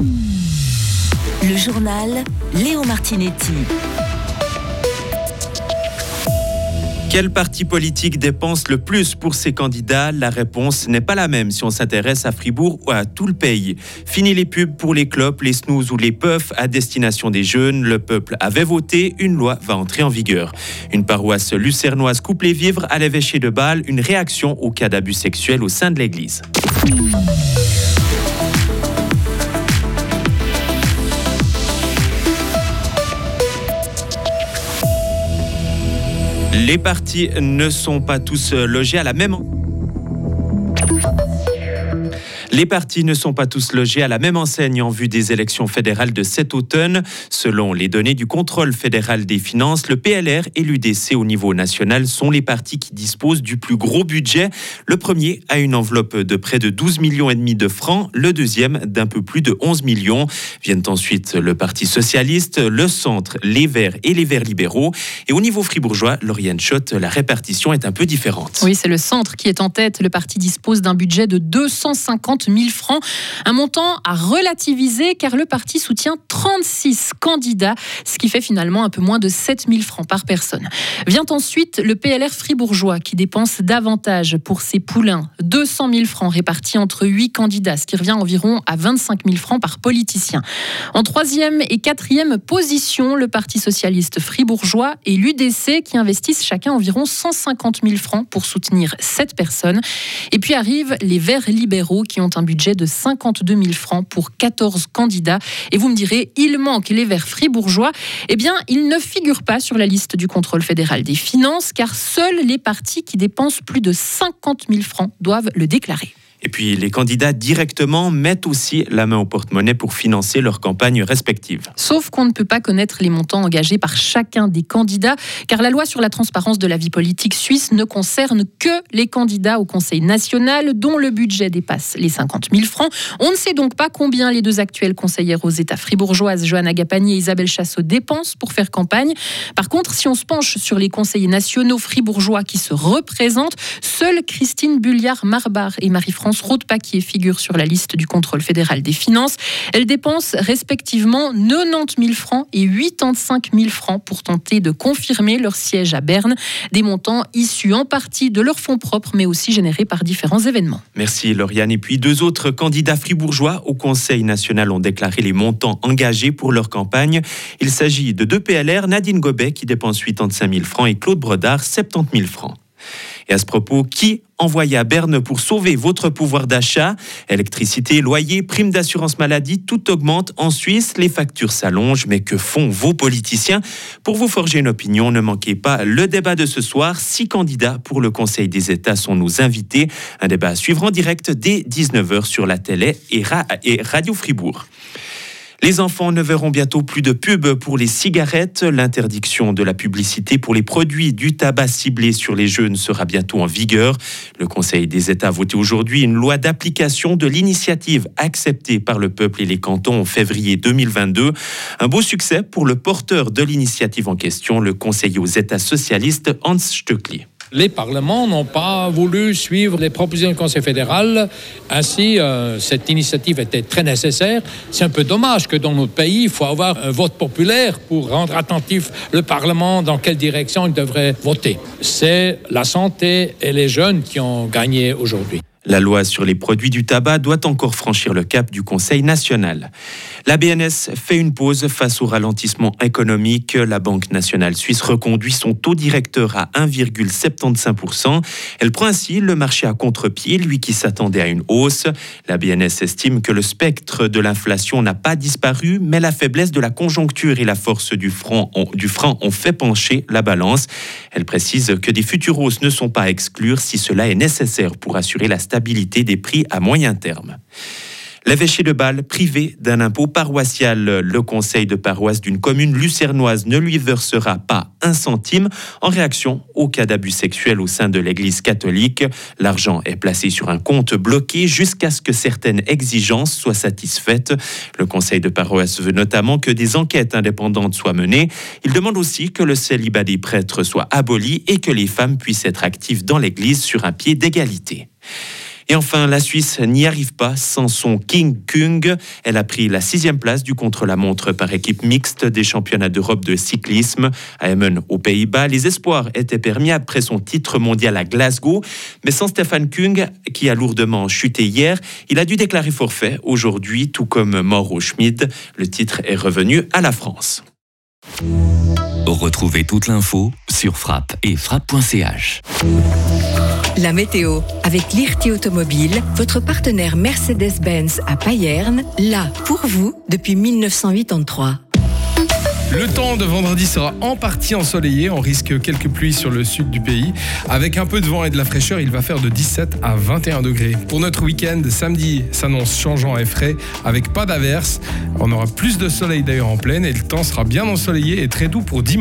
Le journal Léo Martinetti. Quel parti politique dépense le plus pour ses candidats La réponse n'est pas la même si on s'intéresse à Fribourg ou à tout le pays. Fini les pubs pour les clopes, les snooze ou les puffs à destination des jeunes. Le peuple avait voté, une loi va entrer en vigueur. Une paroisse lucernoise coupe les vivres à l'évêché de Bâle, une réaction au cas d'abus sexuels au sein de l'église. Les partis ne sont pas tous logés à la même les partis ne sont pas tous logés à la même enseigne en vue des élections fédérales de cet automne. Selon les données du contrôle fédéral des finances, le PLR et l'UDC au niveau national sont les partis qui disposent du plus gros budget. Le premier a une enveloppe de près de 12 millions et demi de francs, le deuxième d'un peu plus de 11 millions. Viennent ensuite le Parti socialiste, le Centre, les Verts et les Verts libéraux. Et au niveau fribourgeois, Lauriane Schott, la répartition est un peu différente. Oui, c'est le Centre qui est en tête. Le parti dispose d'un budget de 250 1000 francs. Un montant à relativiser car le parti soutient 36 candidats, ce qui fait finalement un peu moins de 7000 francs par personne. Vient ensuite le PLR fribourgeois qui dépense davantage pour ses poulains, 200 000 francs répartis entre 8 candidats, ce qui revient environ à 25 000 francs par politicien. En troisième et quatrième position, le Parti socialiste fribourgeois et l'UDC qui investissent chacun environ 150 000 francs pour soutenir 7 personnes. Et puis arrivent les Verts libéraux qui ont un budget de 52 000 francs pour 14 candidats. Et vous me direz, il manque les Verts fribourgeois. Eh bien, ils ne figurent pas sur la liste du contrôle fédéral des finances, car seuls les partis qui dépensent plus de 50 000 francs doivent le déclarer. Et puis les candidats directement mettent aussi la main au porte-monnaie pour financer leurs campagnes respectives. Sauf qu'on ne peut pas connaître les montants engagés par chacun des candidats, car la loi sur la transparence de la vie politique suisse ne concerne que les candidats au Conseil national dont le budget dépasse les 50 000 francs. On ne sait donc pas combien les deux actuelles conseillères aux États fribourgeoises, Johanna Gapani et Isabelle Chassot, dépensent pour faire campagne. Par contre, si on se penche sur les conseillers nationaux fribourgeois qui se représentent, seules Christine Bulliard-Marbar et Marie-France France Paquier figure sur la liste du contrôle fédéral des finances. Elle dépense respectivement 90 000 francs et 85 000 francs pour tenter de confirmer leur siège à Berne, des montants issus en partie de leurs fonds propres, mais aussi générés par différents événements. Merci Lauriane. Et puis deux autres candidats fribourgeois au Conseil national ont déclaré les montants engagés pour leur campagne. Il s'agit de deux PLR, Nadine Gobet qui dépense 85 000 francs et Claude Brodard 70 000 francs. Et à ce propos, qui envoyez à Berne pour sauver votre pouvoir d'achat? Électricité, loyer, prime d'assurance maladie, tout augmente en Suisse, les factures s'allongent, mais que font vos politiciens? Pour vous forger une opinion, ne manquez pas le débat de ce soir. Six candidats pour le Conseil des États sont nous invités. Un débat à suivre en direct dès 19h sur la télé et Radio Fribourg. Les enfants ne verront bientôt plus de pub pour les cigarettes. L'interdiction de la publicité pour les produits du tabac ciblé sur les jeunes sera bientôt en vigueur. Le Conseil des États a voté aujourd'hui une loi d'application de l'initiative acceptée par le peuple et les cantons en février 2022. Un beau succès pour le porteur de l'initiative en question, le conseiller aux États socialistes Hans Stöckli. Les parlements n'ont pas voulu suivre les propositions du Conseil fédéral. Ainsi, euh, cette initiative était très nécessaire. C'est un peu dommage que dans notre pays, il faut avoir un vote populaire pour rendre attentif le Parlement dans quelle direction il devrait voter. C'est la santé et les jeunes qui ont gagné aujourd'hui. La loi sur les produits du tabac doit encore franchir le cap du Conseil national. La BNS fait une pause face au ralentissement économique. La Banque nationale suisse reconduit son taux directeur à 1,75%. Elle prend ainsi le marché à contre-pied, lui qui s'attendait à une hausse. La BNS estime que le spectre de l'inflation n'a pas disparu, mais la faiblesse de la conjoncture et la force du franc, ont, fait pencher la balance. Elle précise que des futures hausses ne sont pas à exclure si cela est nécessaire pour assurer la stabilité des prix à moyen terme. L'évêché de Bâle, privé d'un impôt paroissial, le conseil de paroisse d'une commune lucernoise ne lui versera pas un centime en réaction au cas d'abus sexuel au sein de l'Église catholique. L'argent est placé sur un compte bloqué jusqu'à ce que certaines exigences soient satisfaites. Le conseil de paroisse veut notamment que des enquêtes indépendantes soient menées. Il demande aussi que le célibat des prêtres soit aboli et que les femmes puissent être actives dans l'Église sur un pied d'égalité. Et enfin, la Suisse n'y arrive pas sans son King Kung. Elle a pris la sixième place du contre-la-montre par équipe mixte des championnats d'Europe de cyclisme. À Emmen, aux Pays-Bas, les espoirs étaient permis après son titre mondial à Glasgow. Mais sans Stefan Kung, qui a lourdement chuté hier, il a dû déclarer forfait aujourd'hui, tout comme Mauro Schmid. Le titre est revenu à la France. Retrouvez toute l'info sur frappe et frappe.ch. La météo avec l'IRT Automobile, votre partenaire Mercedes-Benz à Payerne, là pour vous depuis 1983. Le temps de vendredi sera en partie ensoleillé. On risque quelques pluies sur le sud du pays. Avec un peu de vent et de la fraîcheur, il va faire de 17 à 21 degrés. Pour notre week-end, samedi s'annonce changeant et frais avec pas d'averse. On aura plus de soleil d'ailleurs en pleine et le temps sera bien ensoleillé et très doux pour dimanche.